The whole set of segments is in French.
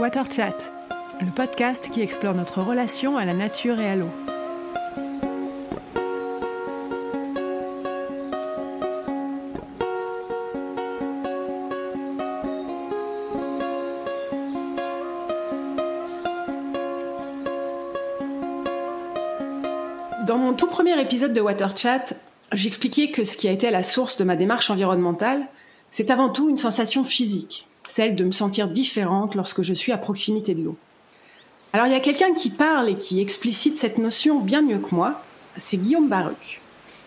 Water Chat, le podcast qui explore notre relation à la nature et à l'eau. Dans mon tout premier épisode de Water Chat, j'expliquais que ce qui a été à la source de ma démarche environnementale, c'est avant tout une sensation physique, celle de me sentir différente lorsque je suis à proximité de l'eau. Alors il y a quelqu'un qui parle et qui explicite cette notion bien mieux que moi, c'est Guillaume Baruch.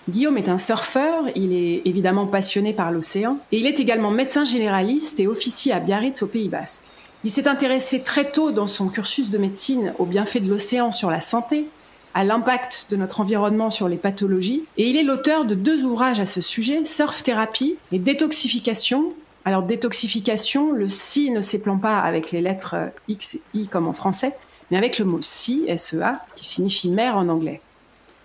Guillaume est un surfeur, il est évidemment passionné par l'océan, et il est également médecin généraliste et officier à Biarritz au Pays Basque. Il s'est intéressé très tôt dans son cursus de médecine aux bienfaits de l'océan sur la santé, à l'impact de notre environnement sur les pathologies, et il est l'auteur de deux ouvrages à ce sujet, Surf Thérapie et Détoxification. Alors détoxification, le si ne s'éplant pas avec les lettres X et I comme en français, mais avec le mot si, S-E-A, qui signifie mer en anglais.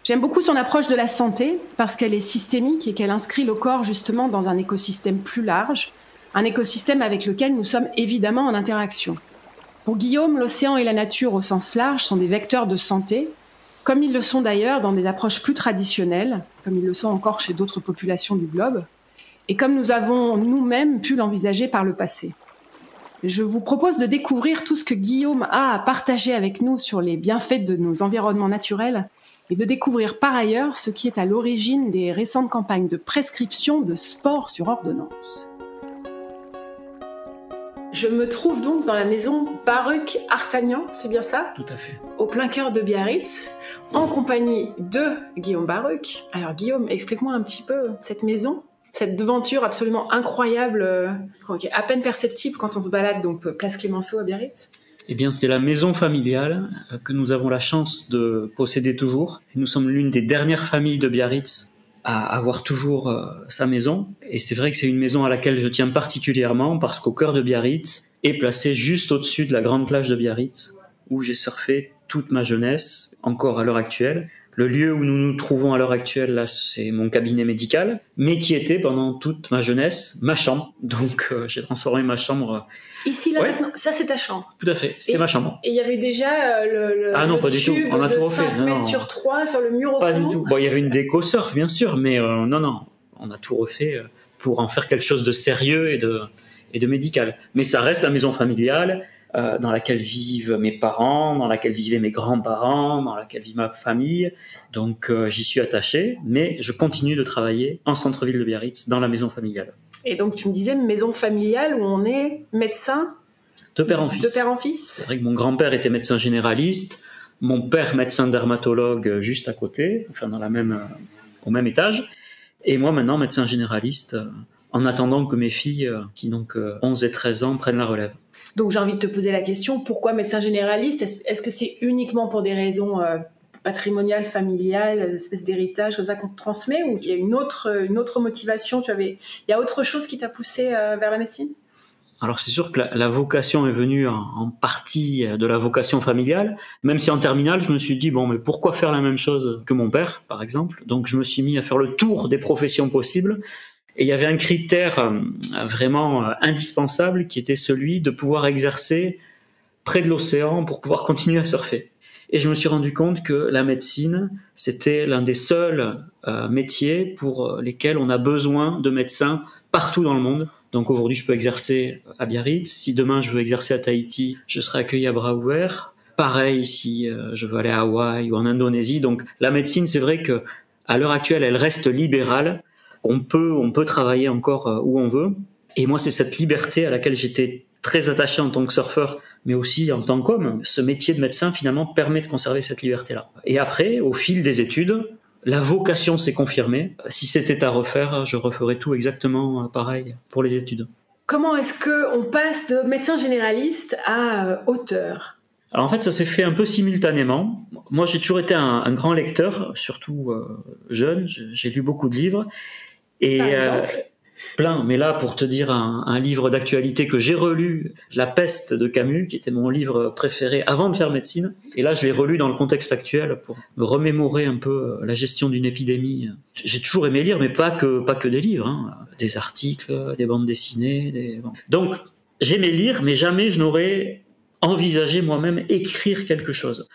J'aime beaucoup son approche de la santé parce qu'elle est systémique et qu'elle inscrit le corps justement dans un écosystème plus large, un écosystème avec lequel nous sommes évidemment en interaction. Pour Guillaume, l'océan et la nature au sens large sont des vecteurs de santé, comme ils le sont d'ailleurs dans des approches plus traditionnelles, comme ils le sont encore chez d'autres populations du globe, et comme nous avons nous-mêmes pu l'envisager par le passé. Je vous propose de découvrir tout ce que Guillaume a à partager avec nous sur les bienfaits de nos environnements naturels et de découvrir par ailleurs ce qui est à l'origine des récentes campagnes de prescription de sport sur ordonnance. Je me trouve donc dans la maison Baruch Artagnan, c'est bien ça? Tout à fait. Au plein cœur de Biarritz, en compagnie de Guillaume Baruch. Alors Guillaume, explique-moi un petit peu cette maison, cette devanture absolument incroyable, euh, à peine perceptible quand on se balade donc place Clémenceau à Biarritz. Eh bien, c'est la maison familiale euh, que nous avons la chance de posséder toujours. Nous sommes l'une des dernières familles de Biarritz à avoir toujours euh, sa maison. Et c'est vrai que c'est une maison à laquelle je tiens particulièrement parce qu'au cœur de Biarritz est placé juste au-dessus de la grande plage de Biarritz où j'ai surfé toute ma jeunesse, encore à l'heure actuelle. Le lieu où nous nous trouvons à l'heure actuelle, là, c'est mon cabinet médical, mais qui était pendant toute ma jeunesse ma chambre. Donc, euh, j'ai transformé ma chambre. Ici, là, Ouais. maintenant, ça c'est ta chambre. Tout à fait, c'était ma chambre. Et il y avait déjà euh, le, le, Ah non, le pas du tout. On a tout refait. 5 Non, mètres non. sur 3 sur le mur au Pas fond. du tout. Bon, il y avait une déco surf, bien sûr, mais euh, non, non, on a tout refait euh, pour en faire quelque chose de sérieux et de, et de médical. Mais ça reste la maison familiale euh, dans laquelle vivent mes parents, dans laquelle vivaient mes grands-parents, dans laquelle vit ma famille. Donc euh, j'y suis attaché, mais je continue de travailler en centre-ville de Biarritz, dans la maison familiale. Et donc tu me disais maison familiale où on est médecin De père en fils. de père en C'est fils. vrai que mon grand-père était médecin généraliste, mon père médecin dermatologue euh, juste à côté, enfin dans la même, au même étage, et moi maintenant médecin généraliste, en attendant que mes filles, qui donc euh, 11 et 13 ans, prennent la relève. Donc j'ai envie de te poser la question pourquoi médecin généraliste? Est-ce que c'est uniquement pour des raisons euh, patrimoniales, familiales, espèce d'héritage comme ça qu'on transmet ou il y a une autre une autre motivation? Tu avais il y a autre chose qui t'a poussé euh, vers la médecine? Alors c'est sûr que la, la vocation est venue en, en partie euh, de la vocation familiale, même si en terminale je me suis dit bon mais pourquoi faire la même chose que mon père par exemple? Donc je me suis mis à faire le tour des professions possibles et il y avait un critère euh, vraiment euh, indispensable qui était celui de pouvoir exercer près de l'océan pour pouvoir continuer à surfer. Et je me suis rendu compte que la médecine, c'était l'un des seuls euh, métiers pour lesquels on a besoin de médecins partout dans le monde. Donc aujourd'hui, je peux exercer à Biarritz. Si demain je veux exercer à Tahiti, je serai accueilli à bras ouverts. Pareil si je veux aller à Hawaï ou en Indonésie. Donc la médecine, c'est vrai que à l'heure actuelle, elle reste libérale. On peut, on peut travailler encore euh, où on veut. Et moi, c'est cette liberté à laquelle j'étais très attaché en tant que surfeur, mais aussi en tant qu'homme. Ce métier de médecin, finalement, permet de conserver cette liberté-là. Et après, au fil des études, la vocation s'est confirmée. Si c'était à refaire, je referais tout exactement euh, pareil pour les études. Comment est-ce que on passe de médecin généraliste à euh, auteur? Alors en fait, ça s'est fait un peu simultanément. Moi, j'ai toujours été un, un grand lecteur, surtout euh, jeune. J'ai lu beaucoup de livres. Et euh, plein. Mais là, pour te dire un, un livre d'actualité que j'ai relu, La peste de Camus, qui était mon livre préféré avant de faire médecine. Et là, je l'ai relu dans le contexte actuel pour me remémorer un peu la gestion d'une épidémie. J'ai toujours aimé lire, mais pas que pas que des livres, hein. des articles, des bandes dessinées. Des... Donc, j'aimais lire, mais jamais je n'aurais envisager moi-même écrire quelque chose.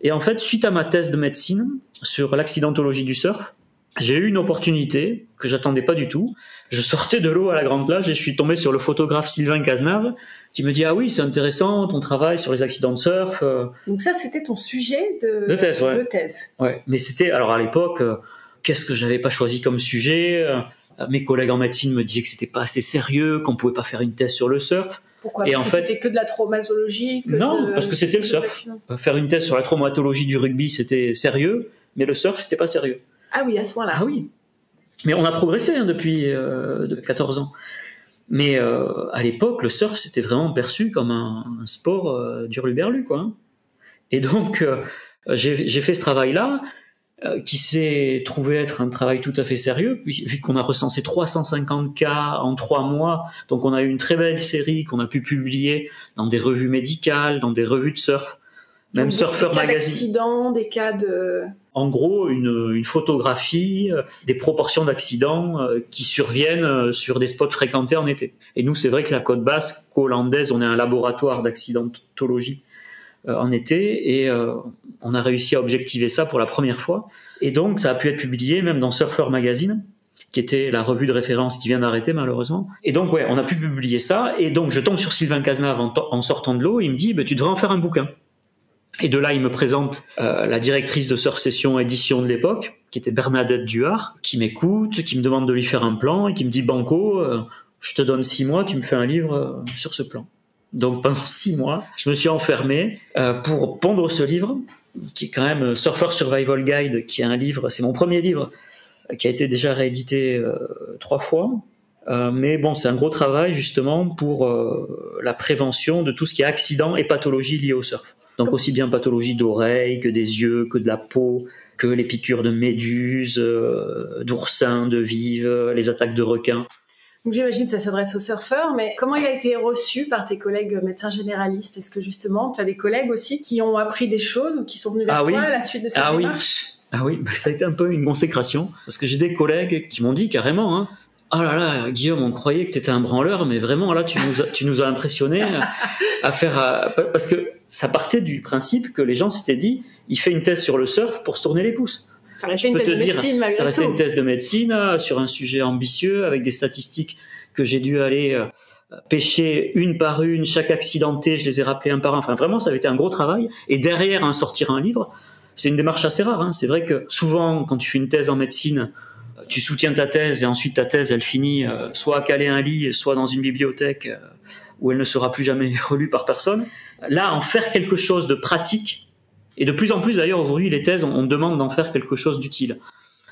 Et en fait, suite à ma thèse de médecine sur l'accidentologie du surf, j'ai eu une opportunité que j'attendais pas du tout. Je sortais de l'eau à la grande plage et je suis tombé sur le photographe Sylvain Cazenave qui me dit ah oui c'est intéressant ton travail sur les accidents de surf. Donc ça c'était ton sujet de, de thèse ouais. De thèse. Ouais, mais c'était alors à l'époque euh, qu'est-ce que j'avais pas choisi comme sujet. Euh, mes collègues en médecine me disaient que c'était pas assez sérieux, qu'on pouvait pas faire une thèse sur le surf. Pourquoi? Parce que c'était que de la traumatologie que Non, parce que c'était le surf. Faire une thèse sur la traumatologie du rugby, c'était sérieux, mais le surf, c'était pas sérieux. Ah oui, à ce point-là. Ah oui. Mais on a progressé hein, depuis euh, 14 ans. Mais euh, à l'époque, le surf, c'était vraiment perçu comme un, un sport euh, d'urluberlu, quoi. Hein. Et donc, euh, j'ai fait ce travail-là, euh, qui s'est trouvé être un travail tout à fait sérieux, vu qu'on a recensé 350 cas en trois mois. Donc, on a eu une très belle série qu'on a pu publier dans des revues médicales, dans des revues de surf, même Surfer des cas Magazine. d'accidents, des cas de... En gros, une, une photographie euh, des proportions d'accidents euh, qui surviennent euh, sur des spots fréquentés en été. Et nous, c'est vrai que la côte basque hollandaise, on est un laboratoire d'accidentologie en été et euh, on a réussi à objectiver ça pour la première fois. Et donc, ça a pu être publié même dans Surfer Magazine qui était la revue de référence qui vient d'arrêter malheureusement. Et donc ouais, on a pu publier ça. Et donc je tombe sur Sylvain Cazenave en, en sortant de l'eau. Il me dit, bah, tu devrais en faire un bouquin. Et de là, il me présente euh, la directrice de Sœur Session édition de l'époque, qui était Bernadette Duard, qui m'écoute, qui me demande de lui faire un plan et qui me dit Banco, euh, je te donne six mois, tu me fais un livre euh, sur ce plan. Donc pendant six mois, je me suis enfermé euh, pour pondre ce livre, qui est quand même Surfer Survival Guide, qui est un livre, c'est mon premier livre, qui a été déjà réédité trois fois. Euh, mais bon, c'est un gros travail justement pour euh, la prévention de tout ce qui est accident et pathologie liées au surf. Donc aussi bien pathologie d'oreilles que des yeux, que de la peau, que les piqûres de méduses, euh, d'oursins, de vives, les attaques de requins. Donc j'imagine que ça s'adresse aux surfeurs, mais comment il a été reçu par tes collègues médecins généralistes? Est-ce que justement, tu as des collègues aussi qui ont appris des choses ou qui sont venus vers Ah toi oui. à la suite de cette Ah oui. démarche? Ah oui, bah, ça a été un peu une consécration, parce que j'ai des collègues qui m'ont dit carrément, hein, oh là là, Guillaume, on croyait que t'étais un branleur, mais vraiment là, tu nous as, tu nous as impressionné à, faire, à- parce que ça partait du principe que les gens s'étaient dit, il fait une thèse sur le surf pour se tourner les pouces. Ça restait une thèse te de dire, médecine malgré ça restait tout. une thèse de médecine euh, sur un sujet ambitieux avec des statistiques que j'ai dû aller euh, pêcher une par une, chaque accidenté, je les ai rappelés un par un. Enfin, vraiment, ça avait été un gros travail. Et derrière, un sortir un livre, c'est une démarche assez rare. Hein. C'est vrai que souvent, quand tu fais une thèse en médecine, euh, tu soutiens ta thèse et ensuite ta thèse, elle finit euh, soit à caler un lit, soit dans une bibliothèque euh, où elle ne sera plus jamais relue par personne. Là, en faire quelque chose de pratique, et de plus en plus d'ailleurs aujourd'hui, les thèses, on, demande d'en faire quelque chose d'utile.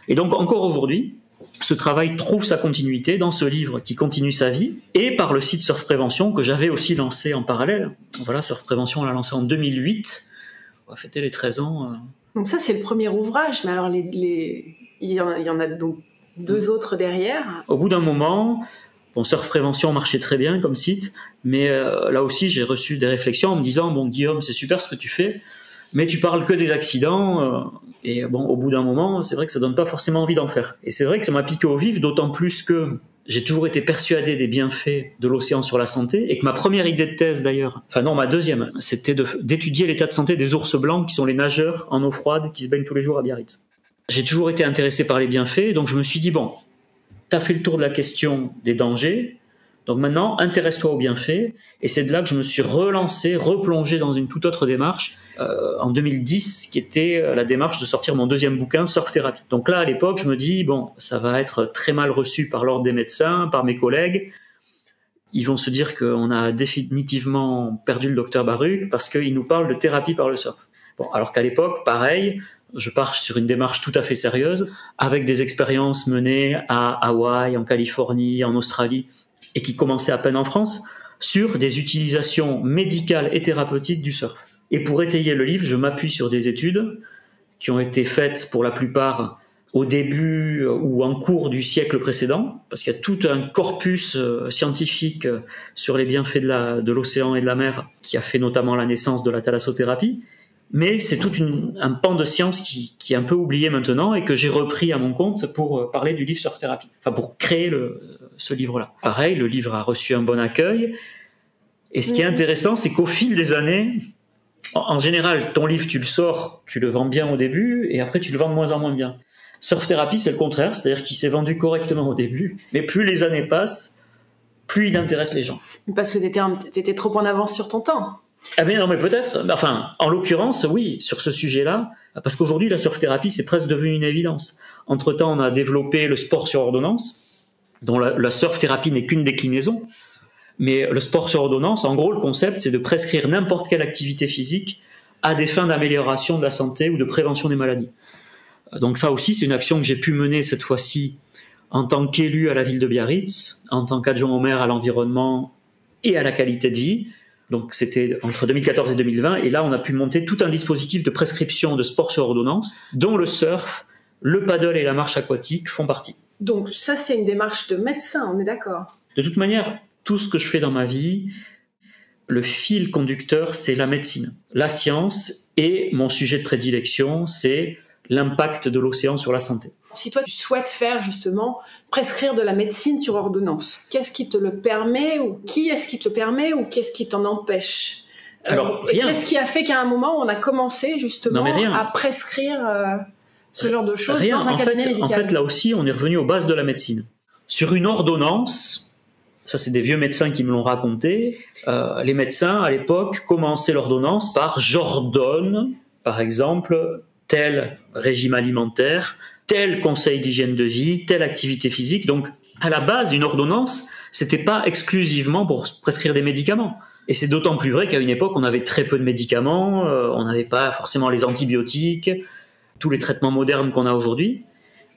Et donc encore aujourd'hui, ce travail trouve sa continuité dans ce livre qui continue sa vie et par le site Surf Prévention que j'avais aussi lancé en parallèle. Voilà, Surf Prévention, on l'a lancé en 2008. On va fêter les 13 ans. euh. Donc ça, c'est le premier ouvrage, mais alors les... Il, y en a, il y en a donc deux autres derrière. Au bout d'un moment, bon, Surf Prévention marchait très bien comme site, mais euh, là aussi j'ai reçu des réflexions en me disant, bon Guillaume, c'est super ce que tu fais, mais tu parles que des accidents, euh, et bon, au bout d'un moment, c'est vrai que ça donne pas forcément envie d'en faire. Et c'est vrai que ça m'a piqué au vif, d'autant plus que j'ai toujours été persuadé des bienfaits de l'océan sur la santé, et que ma première idée de thèse d'ailleurs, enfin non, ma deuxième, c'était de- d'étudier l'état de santé des ours blancs, qui sont les nageurs en eau froide, qui se baignent tous les jours à Biarritz. J'ai toujours été intéressé par les bienfaits, donc je me suis dit, bon, tu as fait le tour de la question des dangers, donc maintenant, intéresse-toi aux bienfaits, et c'est de là que je me suis relancé, replongé dans une toute autre démarche, euh, en 2010, qui était euh, la démarche de sortir mon deuxième bouquin, Surf Thérapie. Donc là, à l'époque, je me dis, bon, ça va être très mal reçu par l'ordre des médecins, par mes collègues, ils vont se dire qu'on a définitivement perdu le docteur Baruch parce qu'il nous parle de thérapie par le surf. Bon, alors qu'à l'époque, pareil, je pars sur une démarche tout à fait sérieuse, avec des expériences menées à Hawaï, en Californie, en Australie, et qui commençaient à peine en France, sur des utilisations médicales et thérapeutiques du surf. Et pour étayer le livre, je m'appuie sur des études qui ont été faites pour la plupart au début euh, ou en cours du siècle précédent, parce qu'il y a tout un corpus euh, scientifique euh, sur les bienfaits de l'océan et de la mer, qui a fait notamment la naissance de la thalassothérapie. Mais c'est tout une- un pan de science qui, qui est un peu oublié maintenant et que j'ai repris à mon compte pour euh, parler du livre Surf Thérapie, enfin pour créer le, ce livre-là. Pareil, le livre a reçu un bon accueil. Et ce qui est intéressant, c'est qu'au fil des années, en général, ton livre, tu le sors, tu le vends bien au début, et après, tu le vends de moins en moins bien. Surf Therapy, c'est le contraire, c'est-à-dire qu'il s'est vendu correctement au début, mais plus les années passent, plus il intéresse les gens. Parce que tu étais, trop en avance sur ton temps. Ah non, mais peut-être. Enfin, en l'occurrence, oui, sur ce sujet-là, parce qu'aujourd'hui, la surf thérapie, c'est presque devenu une évidence. Entre-temps, on a développé le sport sur ordonnance, dont la, la surf thérapie n'est qu'une déclinaison. Mais le sport sur ordonnance, en gros, le concept, c'est de prescrire n'importe quelle activité physique à des fins d'amélioration de la santé ou de prévention des maladies. Donc ça aussi, c'est une action que j'ai pu mener cette fois-ci en tant qu'élu à la ville de Biarritz, en tant qu'adjoint au maire à l'environnement et à la qualité de vie. Donc c'était entre 2014 et 2020, et là on a pu monter tout un dispositif de prescription de sport sur ordonnance, dont le surf, le paddle et la marche aquatique font partie. Donc ça c'est une démarche de médecin, on est d'accord? De toute manière, tout ce que je fais dans ma vie, le fil conducteur, c'est la médecine, la science, et mon sujet de prédilection, c'est l'impact de l'océan sur la santé. Si toi tu souhaites faire justement prescrire de la médecine sur ordonnance, qu'est-ce qui te le permet ou qui est-ce qui te le permet ou qu'est-ce qui t'en empêche? Euh, Alors, rien. Qu'est-ce qui a fait qu'à un moment on a commencé justement à prescrire euh, ce genre de choses rien. dans un en cabinet fait, médical? En fait, là aussi, on est revenu aux bases de la médecine. Sur une ordonnance, ça c'est des vieux médecins qui me l'ont raconté, euh, les médecins à l'époque commençaient l'ordonnance par j'ordonne, par exemple, tel régime alimentaire, tel conseil d'hygiène de vie, telle activité physique. Donc, à la base, une ordonnance, c'était pas exclusivement pour prescrire des médicaments. Et c'est d'autant plus vrai qu'à une époque, on avait très peu de médicaments, euh, on n'avait pas forcément les antibiotiques, tous les traitements modernes qu'on a aujourd'hui.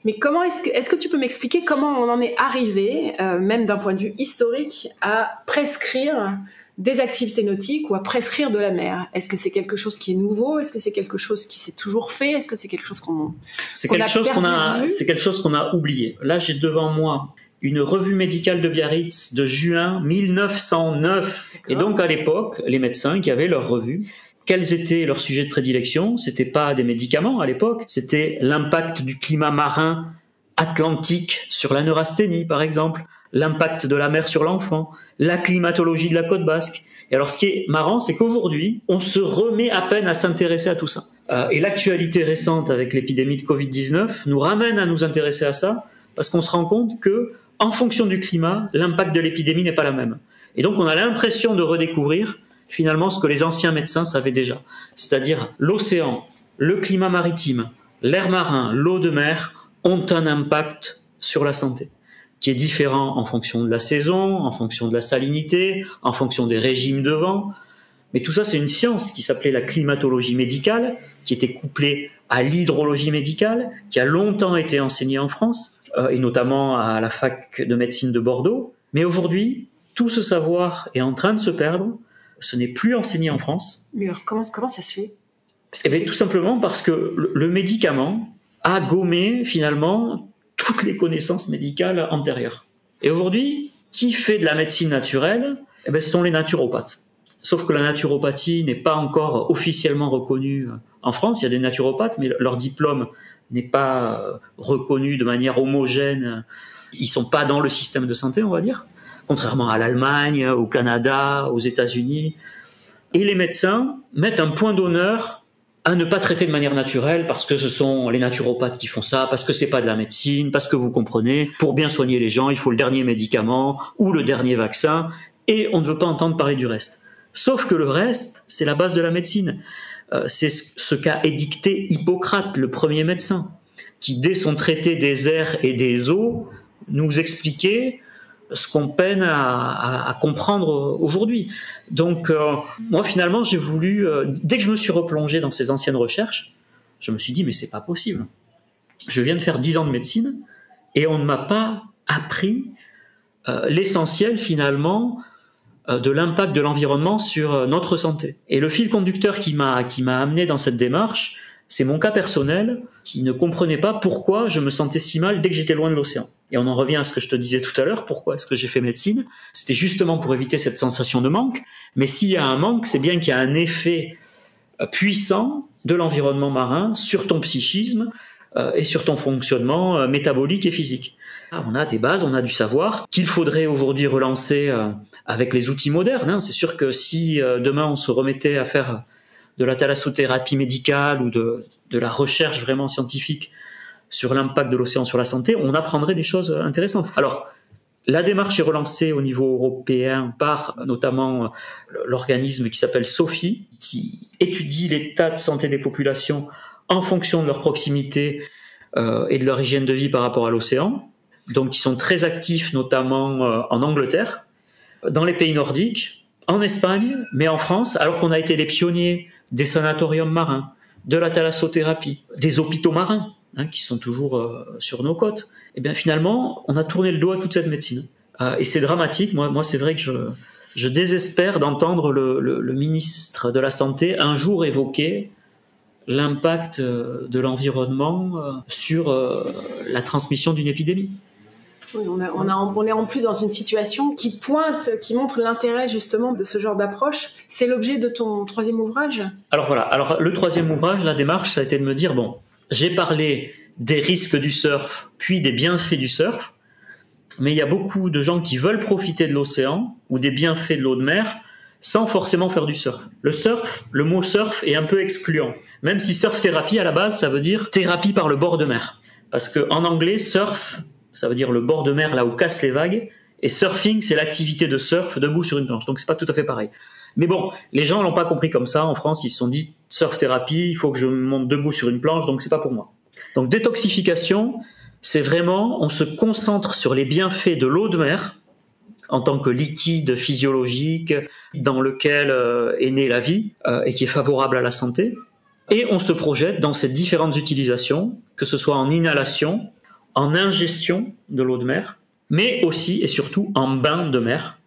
Mais comment est-ce que, est-ce que tu peux m'expliquer comment on en est arrivé, euh, même d'un point de vue historique, à prescrire des activités nautiques ou à prescrire de la mer. Est-ce que c'est quelque chose qui est nouveau? Est-ce que c'est quelque chose qui s'est toujours fait? Est-ce que c'est quelque chose qu'on c'est quelque chose qu'on a c'est quelque chose qu'on a oublié. Là, j'ai devant moi une revue médicale de Biarritz de juin 1909. Et donc à l'époque, les médecins qui avaient leur revue, quels étaient leurs sujets de prédilection? C'était pas des médicaments à l'époque, c'était l'impact du climat marin atlantique sur la neurasthénie par exemple, l'impact de la mer sur l'enfant, la climatologie de la côte basque. Et alors, ce qui est marrant, c'est qu'aujourd'hui, on se remet à peine à s'intéresser à tout ça. Euh, et l'actualité récente avec l'épidémie de Covid-19 nous ramène à nous intéresser à ça, parce qu'on se rend compte que, en fonction du climat, l'impact de l'épidémie n'est pas la même. Et donc, on a l'impression de redécouvrir finalement ce que les anciens médecins savaient déjà, c'est-à-dire l'océan, le climat maritime, l'air marin, l'eau de mer ont un impact sur la santé qui est différent en fonction de la saison, en fonction de la salinité, en fonction des régimes de vent. Mais tout ça, c'est une science qui s'appelait la climatologie médicale, qui était couplée à l'hydrologie médicale, qui a longtemps été enseignée en France, euh, et notamment à la fac de médecine de Bordeaux. Mais aujourd'hui, tout ce savoir est en train de se perdre. Ce n'est plus enseigné en France. Mais alors, comment, comment ça se fait? Eh bien, tout simplement parce que le, le médicament a gommé finalement toutes les connaissances médicales antérieures. Et aujourd'hui, qui fait de la médecine naturelle? Eh ben, Ce sont les naturopathes. Sauf que la naturopathie n'est pas encore officiellement reconnue en France. Il y a des naturopathes, mais leur diplôme n'est pas euh, reconnu de manière homogène. Ils sont pas dans le système de santé, on va dire, contrairement à l'Allemagne, au Canada, aux États-Unis. Et les médecins mettent un point d'honneur à ne pas traiter de manière naturelle parce que ce sont les naturopathes qui font ça, parce que c'est pas de la médecine, parce que vous comprenez, pour bien soigner les gens, il faut le dernier médicament ou le dernier vaccin et on ne veut pas entendre parler du reste. Sauf que le reste, c'est la base de la médecine. Euh, c'est ce qu'a édicté Hippocrate, le premier médecin, qui dès son traité des airs et des eaux nous expliquait ce qu'on peine à, comprendre aujourd'hui. Donc euh, moi finalement j'ai voulu, euh, dès que je me suis replongé dans ces anciennes recherches, je me suis dit mais c'est pas possible. Je viens de faire dix ans de médecine et on ne m'a pas appris euh, l'essentiel finalement de l'impact de l'environnement sur notre santé. Et le fil conducteur qui m'a qui m'a amené dans cette démarche, c'est mon cas personnel qui ne comprenait pas pourquoi je me sentais si mal dès que j'étais loin de l'océan. Et on en revient à ce que je te disais tout à l'heure, pourquoi est-ce que j'ai fait médecine? C'était justement pour éviter cette sensation de manque. Mais s'il y a un manque, c'est bien qu'il y a un effet euh, puissant de l'environnement marin sur ton psychisme, euh, et sur ton fonctionnement euh, métabolique et physique. Ah, on a des bases, on a du savoir qu'il faudrait aujourd'hui relancer avec les outils modernes. Hein. C'est sûr que si demain on se remettait à faire de la thalassothérapie médicale ou de la recherche vraiment scientifique sur l'impact de l'océan sur la santé, on apprendrait des choses intéressantes. Alors, la démarche est relancée au niveau européen par notamment l'organisme qui s'appelle SOFI, qui étudie l'état de santé des populations en fonction de leur proximité euh, et de leur hygiène de vie par rapport à l'océan. Donc, ils sont très actifs, notamment euh, en Angleterre, dans les pays nordiques, en Espagne, mais en France, alors qu'on a été les pionniers des sanatoriums marins, de la thalassothérapie, des hôpitaux marins, hein, qui sont toujours euh, sur nos côtes. Et eh bien finalement, on a tourné le dos à toute cette médecine. et c'est dramatique. Moi, moi c'est vrai que je, je désespère d'entendre le, le, le, ministre de la Santé un jour évoquer l'impact euh, de l'environnement euh, sur euh, la transmission d'une épidémie. Oui, on, a, on, a, on, est en plus dans une situation qui pointe, qui montre l'intérêt justement de ce genre d'approche. C'est l'objet de ton troisième ouvrage? Alors voilà, alors le troisième ouvrage, la démarche, ça a été de me dire, bon, j'ai parlé des risques du surf, puis des bienfaits du surf, mais il y a beaucoup de gens qui veulent profiter de l'océan ou des bienfaits de l'eau de mer sans forcément faire du surf. Le surf, le mot surf est un peu excluant. Même si surf thérapie à la base, ça veut dire thérapie par le bord de mer. Parce que en anglais, surf, ça veut dire le bord de mer là où cassent les vagues, et surfing, c'est l'activité de surf debout sur une planche. Donc c'est pas tout à fait pareil. Mais bon, les gens l'ont pas compris comme ça. En France, ils se sont dit surf thérapie, il faut que je monte debout sur une planche, donc c'est pas pour moi. Donc détoxification, c'est vraiment, on se concentre sur les bienfaits de l'eau de mer en tant que liquide physiologique dans lequel euh, est née la vie euh, et qui est favorable à la santé. Et on se projette dans ces différentes utilisations, que ce soit en inhalation, en ingestion de l'eau de mer, mais aussi et surtout en bain de mer.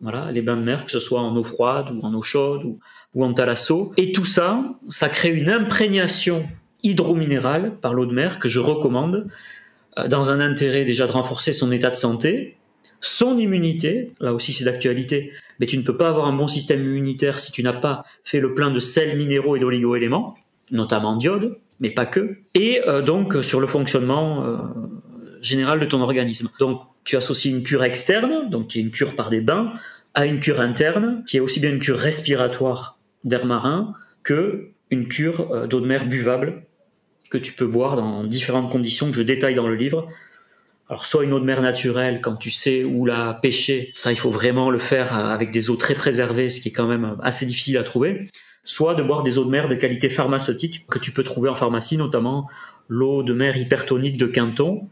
Voilà, les bains de mer, que ce soit en eau froide ou en eau chaude ou, en thalasso. Et tout ça, ça crée une imprégnation hydrominérale par l'eau de mer que je recommande euh, dans un intérêt déjà de renforcer son état de santé, son immunité, là aussi c'est d'actualité, mais tu ne peux pas avoir un bon système immunitaire si tu n'as pas fait le plein de sels minéraux et d'oligo-éléments, notamment d'iode, mais pas que, et euh, donc sur le fonctionnement euh, général de ton organisme. Donc tu associes une cure externe, donc qui est une cure par des bains, à une cure interne, qui est aussi bien une cure respiratoire d'air marin que une cure euh, d'eau de mer buvable que tu peux boire dans différentes conditions que je détaille dans le livre, alors soit une eau de mer naturelle quand tu sais où la pêcher, ça il faut vraiment le faire avec des eaux très préservées, ce qui est quand même assez difficile à trouver. Soit de boire des eaux de mer de qualité pharmaceutique que tu peux trouver en pharmacie, notamment l'eau de mer hypertonique de Quinton.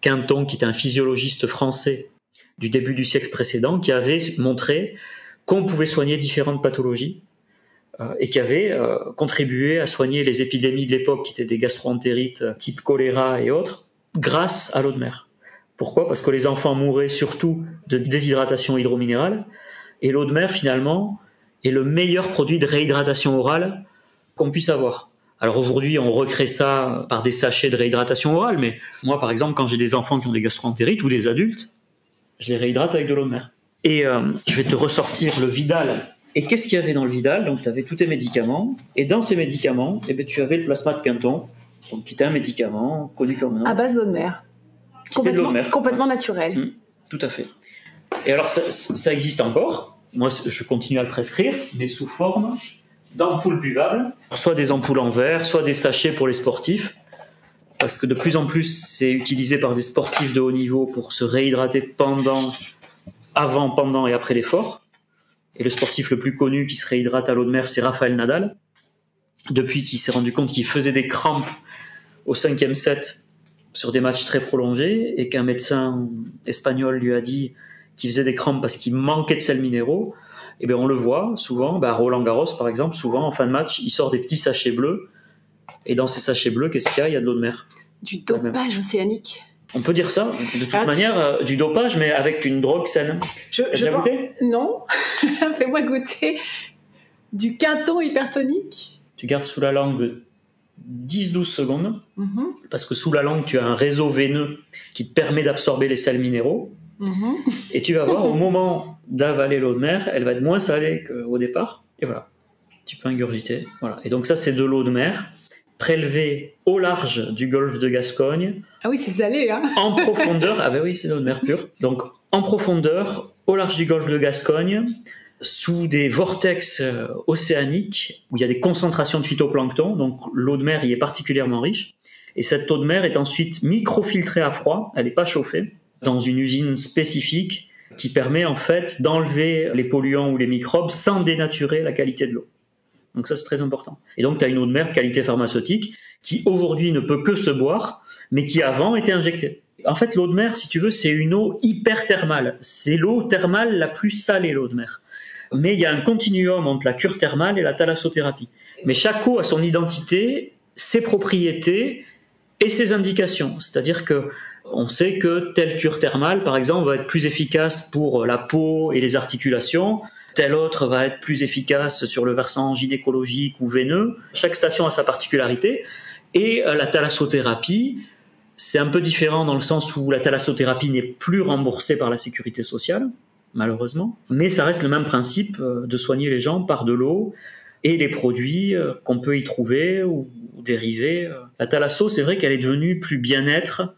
Quinton qui est un physiologiste français du début du siècle précédent qui avait montré qu'on pouvait soigner différentes pathologies euh, et qui avait euh, contribué à soigner les épidémies de l'époque qui étaient des gastroentérites type choléra et autres grâce à l'eau de mer. Pourquoi? Parce que les enfants mouraient surtout de déshydratation hydrominérale, et l'eau de mer, finalement, est le meilleur produit de réhydratation orale qu'on puisse avoir. Alors aujourd'hui, on recrée ça par des sachets de réhydratation orale, mais moi, par exemple, quand j'ai des enfants qui ont des gastroentérites ou des adultes, je les réhydrate avec de l'eau de mer. Et euh, je vais te ressortir le Vidal. Et qu'est-ce qu'il y avait dans le Vidal? Donc, tu avais tous tes médicaments, et dans ces médicaments, eh bien, tu avais le plasma de Quinton, donc qui était un médicament connu comme À base d'eau de mer. Complètement, complètement naturel. Mmh, tout à fait. Et alors, ça, existe encore. Moi, je continue à le prescrire, mais sous forme d'ampoules buvables, soit des ampoules en verre, soit des sachets pour les sportifs, parce que de plus en plus, c'est utilisé par des sportifs de haut niveau pour se réhydrater pendant, avant, pendant et après l'effort. Et le sportif le plus connu qui se réhydrate à l'eau de mer, c'est Raphaël Nadal. Depuis qu'il s'est rendu compte qu'il faisait des crampes au cinquième set sur des matchs très prolongés et qu'un médecin espagnol lui a dit qu'il faisait des crampes parce qu'il manquait de sels minéraux, eh bien on le voit souvent, bah Roland Garros par exemple, souvent en fin de match, il sort des petits sachets bleus et dans ces sachets bleus, qu'est-ce qu'il y a? Il y a de l'eau de mer. Du dopage océanique. On peut dire ça, de toute ah, manière, euh, du dopage, mais avec une drogue saine. Je, je goûté? Non, fais-moi goûter du quinton hypertonique. Tu gardes sous la langue 10-12 secondes, mm-hmm. parce que sous la langue, tu as un réseau veineux qui te permet d'absorber les sels minéraux. Mm-hmm. Et tu vas voir, au moment d'avaler l'eau de mer, elle va être moins salée qu'au départ. Et voilà, tu peux ingurgiter. Voilà. Et donc ça, c'est de l'eau de mer prélevée au large du golfe de Gascogne. Ah oui, c'est salé, hein En profondeur, ah ben oui, c'est l'eau de mer pure. Donc, en profondeur, au large du golfe de Gascogne, sous des vortex euh, océaniques où il y a des concentrations de phytoplancton, donc l'eau de mer y est particulièrement riche. Et cette eau de mer est ensuite microfiltrée à froid, elle n'est pas chauffée, dans une usine spécifique qui permet en fait d'enlever les polluants ou les microbes sans dénaturer la qualité de l'eau. Donc ça c'est très important. Et donc tu as une eau de mer de qualité pharmaceutique qui aujourd'hui ne peut que se boire, mais qui avant était injectée. En fait l'eau de mer, si tu veux, c'est une eau hyper thermale. C'est l'eau thermale la plus salée, l'eau de mer. Mais il y a un continuum entre la cure thermale et la thalassothérapie. Mais chaque eau a son identité, ses propriétés et ses indications. C'est-à-dire que on sait que telle cure thermale, par exemple, va être plus efficace pour la peau et les articulations. Telle autre va être plus efficace sur le versant gynécologique ou veineux. Chaque station a sa particularité. Et euh, la thalassothérapie, c'est un peu différent dans le sens où la thalassothérapie n'est plus remboursée par la sécurité sociale, malheureusement. Mais ça reste le même principe euh, de soigner les gens par de l'eau et les produits euh, qu'on peut y trouver ou, dérivés. La thalasso, c'est vrai qu'elle est devenue plus bien-être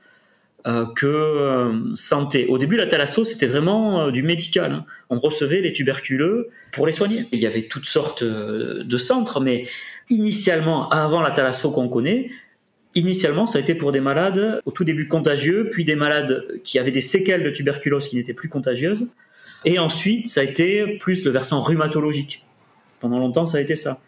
euh, que euh, santé. Au début, la thalasso, c'était vraiment euh, du médical. Hein. On recevait les tuberculeux pour les soigner. Il y avait toutes sortes de centres, mais initialement, avant la thalasso qu'on connaît, initialement, ça a été pour des malades au tout début contagieux, puis des malades qui avaient des séquelles de tuberculose qui n'étaient plus contagieuses. Et ensuite, ça a été plus le versant rhumatologique. Pendant longtemps, ça a été ça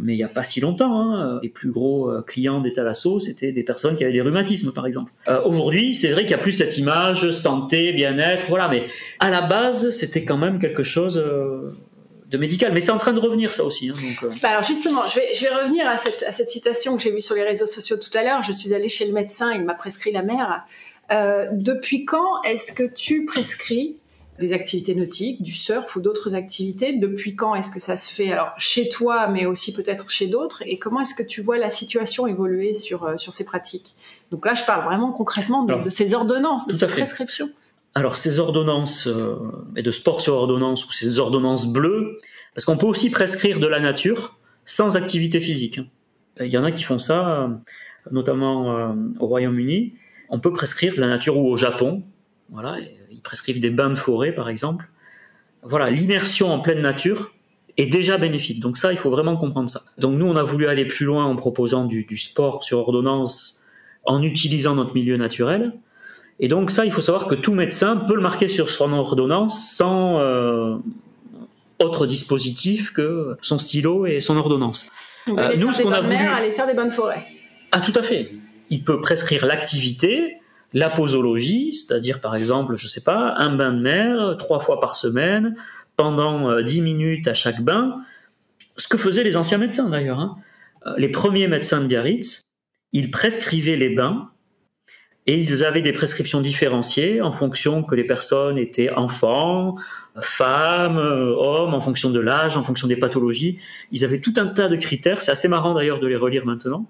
mais il n'y a pas si longtemps, hein, les plus gros euh, clients des c'était des personnes qui avaient des rhumatismes, par exemple. Euh, aujourd'hui, c'est vrai qu'il y a plus cette image santé, bien-être, voilà, mais à la base, c'était quand même quelque chose euh, de médical. Mais c'est en train de revenir, ça aussi. Hein, bah, alors justement, je vais, revenir à cette, à cette citation que j'ai vue sur les réseaux sociaux tout à l'heure. Je suis allée chez le médecin, il m'a prescrit la mer. depuis quand est-ce que tu prescris des activités nautiques, du surf ou d'autres activités. Depuis quand est-ce que ça se fait? Alors chez toi, mais aussi peut-être chez d'autres. Et comment est-ce que tu vois la situation évoluer sur euh, sur ces pratiques? Donc là, je parle vraiment concrètement de, ces ordonnances, de ces prescriptions. Alors ces ordonnances euh, et de sport sur ordonnance ou ces ordonnances bleues, parce qu'on peut aussi prescrire de la nature sans activité physique. Il y en a qui font ça, euh, notamment au Royaume-Uni. On peut prescrire de la nature ou au Japon. Voilà, ils prescrivent des bains de forêt, par exemple. Voilà, l'immersion en pleine nature est déjà bénéfique. Donc ça, il faut vraiment comprendre ça. Donc nous, on a voulu aller plus loin en proposant du, sport sur ordonnance en utilisant notre milieu naturel. Et donc ça, il faut savoir que tout médecin peut le marquer sur son ordonnance sans euh, autre dispositif que son stylo et son ordonnance. Euh, nous, ce qu'on a voulu, aller faire des bains de forêt. Ah, tout à fait. Il peut prescrire l'activité, la posologie, c'est-à-dire par exemple, je sais pas, un bain de mer trois fois par semaine pendant euh, dix minutes à chaque bain, ce que faisaient les anciens médecins d'ailleurs. Hein. Euh, les premiers médecins de Biarritz, ils prescrivaient les bains et ils avaient des prescriptions différenciées en fonction que les personnes étaient enfants, femmes, hommes, en fonction de l'âge, en fonction des pathologies. Ils avaient tout un tas de critères. C'est assez marrant d'ailleurs de les relire maintenant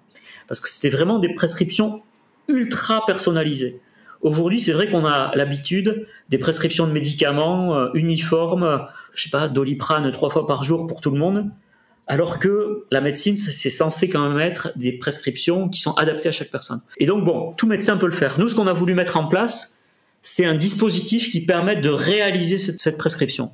parce que c'était vraiment des prescriptions ultra personnalisé. Aujourd'hui, c'est vrai qu'on a l'habitude des prescriptions de médicaments euh, uniformes, je sais pas, doliprane trois fois par jour pour tout le monde, alors que la médecine, c'est censé quand même être des prescriptions qui sont adaptées à chaque personne. Et donc, bon, tout médecin peut le faire. Nous, ce qu'on a voulu mettre en place, c'est un dispositif qui permet de réaliser cette prescription.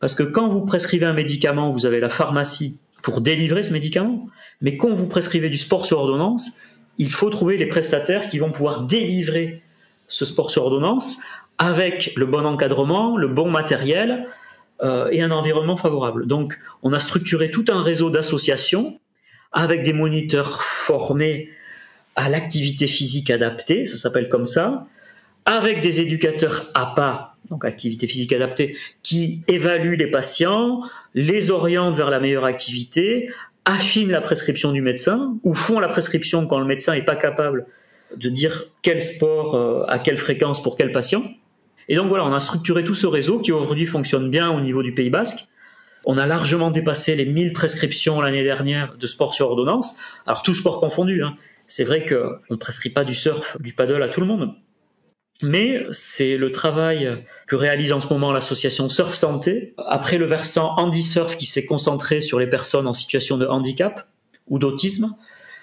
Parce que quand vous prescrivez un médicament, vous avez la pharmacie pour délivrer ce médicament, mais quand vous prescrivez du sport sur ordonnance, il faut trouver les prestataires qui vont pouvoir délivrer ce sport sur ordonnance avec le bon encadrement, le bon matériel euh, et un environnement favorable. Donc, on a structuré tout un réseau d'associations avec des moniteurs formés à l'activité physique adaptée, ça s'appelle comme ça, avec des éducateurs APA, donc activité physique adaptée, qui évaluent les patients, les orientent vers la meilleure activité, affinent la prescription du médecin ou font la prescription quand le médecin n'est pas capable de dire quel sport euh, à quelle fréquence pour quel patient. Et donc voilà, on a structuré tout ce réseau qui aujourd'hui fonctionne bien au niveau du Pays Basque. On a largement dépassé les 1000 prescriptions l'année dernière de sport sur ordonnance. Alors tout sport confondu. Hein. C'est vrai qu'on ne prescrit pas du surf, du paddle à tout le monde. Mais c'est le travail que réalise en ce moment l'association Surf Santé, après le versant Handy Surf qui s'est concentré sur les personnes en situation de handicap ou d'autisme.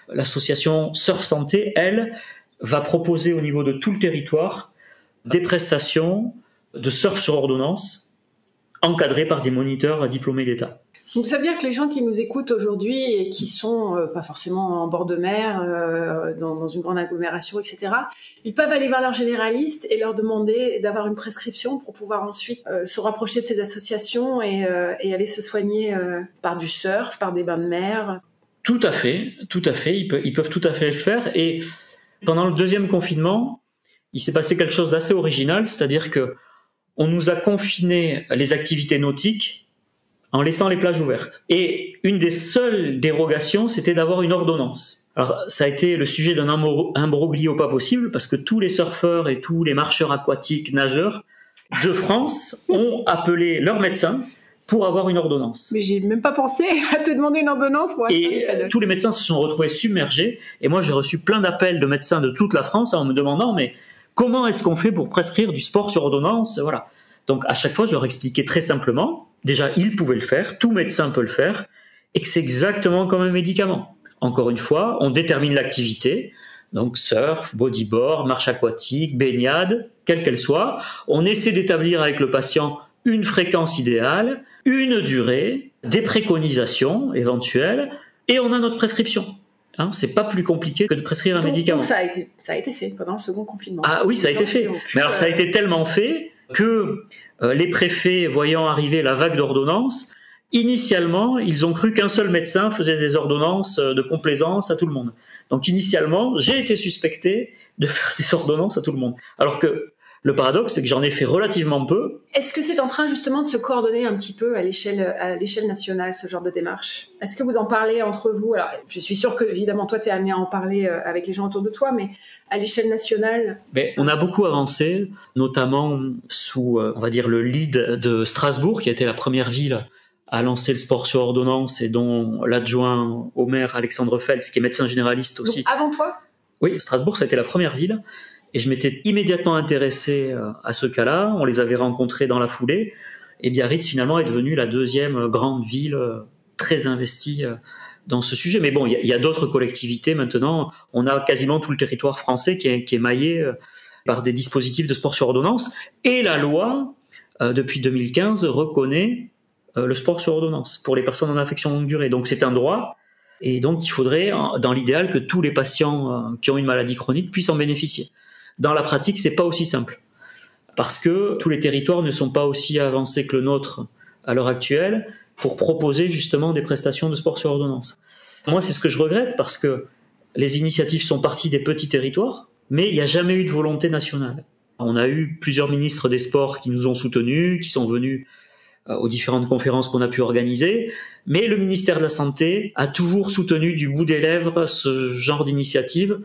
L'association Surf Santé, elle, va proposer au niveau de tout le territoire des prestations de surf sur ordonnance encadrées par des moniteurs diplômés d'État. Donc ça veut dire que les gens qui nous écoutent aujourd'hui et qui sont euh, pas forcément en bord de mer, euh, dans, une grande agglomération, etc., ils peuvent aller voir leur généraliste et leur demander d'avoir une prescription pour pouvoir ensuite euh, se rapprocher de ces associations et, aller se soigner par du surf, par des bains de mer. Tout à fait, tout à fait. Ils peuvent tout à fait le faire. Et pendant le deuxième confinement, il s'est passé quelque chose d'assez original, c'est-à-dire que on nous a confiné les activités nautiques en laissant les plages ouvertes. Et une des seules dérogations, c'était d'avoir une ordonnance. Alors, ça a été le sujet d'un imbroglio pas possible, parce que tous les surfeurs et tous les marcheurs aquatiques, nageurs de France ont appelé leur médecin pour avoir une ordonnance. Mais j'ai même pas pensé à te demander une ordonnance pour Et tous les médecins se sont retrouvés submergés. Et moi, j'ai reçu plein d'appels de médecins de toute la France en me demandant, mais comment est-ce qu'on fait pour prescrire du sport sur ordonnance? Voilà. Donc, à chaque fois, je leur expliquais très simplement déjà, ils pouvaient le faire, tout médecin peut le faire, et que c'est exactement comme un médicament. Encore une fois, on détermine l'activité, donc surf, bodyboard, marche aquatique, baignade, quelle qu'elle soit. On essaie d'établir avec le patient une fréquence idéale, une durée, des préconisations éventuelles, et on a notre prescription. Hein, c'est pas plus compliqué que de prescrire un donc, médicament. Donc ça a été, ça a été fait pendant le second confinement. Ah oui, ça a été fait. Mais alors ça a été tellement fait que euh, les préfets, voyant arriver la vague d'ordonnances, initialement, ils ont cru qu'un seul médecin faisait des ordonnances euh, de complaisance à tout le monde. Donc initialement, j'ai été suspecté de faire des ordonnances à tout le monde. Alors que le paradoxe, c'est que j'en ai fait relativement peu. Est-ce que c'est en train justement de se coordonner un petit peu à l'échelle à l'échelle nationale ce genre de démarche? Est-ce que vous en parlez entre vous? Alors, je suis sûre que évidemment toi tu es amené à en parler euh, avec les gens autour de toi, mais à l'échelle nationale? Mais On a beaucoup avancé, notamment sous, euh, on va dire, le lead de Strasbourg, qui a été la première ville à lancer le sport sur ordonnance et dont l'adjoint au maire Alexandre Feltz, qui est médecin généraliste aussi. Donc, avant toi? Oui, Strasbourg, ça a été la première ville. Et je m'étais immédiatement intéressé euh, à ce cas-là. On les avait rencontrés dans la foulée. Et Biarritz, finalement, est devenue la deuxième grande ville euh, très investie dans ce sujet. Mais bon, il y a, d'autres collectivités maintenant. On a quasiment tout le territoire français qui est, maillé par des dispositifs de sport sur ordonnance. Et la loi, euh, depuis 2015, reconnaît euh, le sport sur ordonnance pour les personnes en affection longue durée. Donc c'est un droit. Et donc il faudrait, dans l'idéal, que tous les patients euh, qui ont une maladie chronique puissent en bénéficier. Dans la pratique, c'est pas aussi simple. Parce que tous les territoires ne sont pas aussi avancés que le nôtre à l'heure actuelle pour proposer justement des prestations de sport sur ordonnance. Moi, c'est ce que je regrette parce que les initiatives sont parties des petits territoires, mais il n'y a jamais eu de volonté nationale. On a eu plusieurs ministres des sports qui nous ont soutenus, qui sont venus aux différentes conférences qu'on a pu organiser, mais le ministère de la Santé a toujours soutenu du bout des lèvres ce genre d'initiative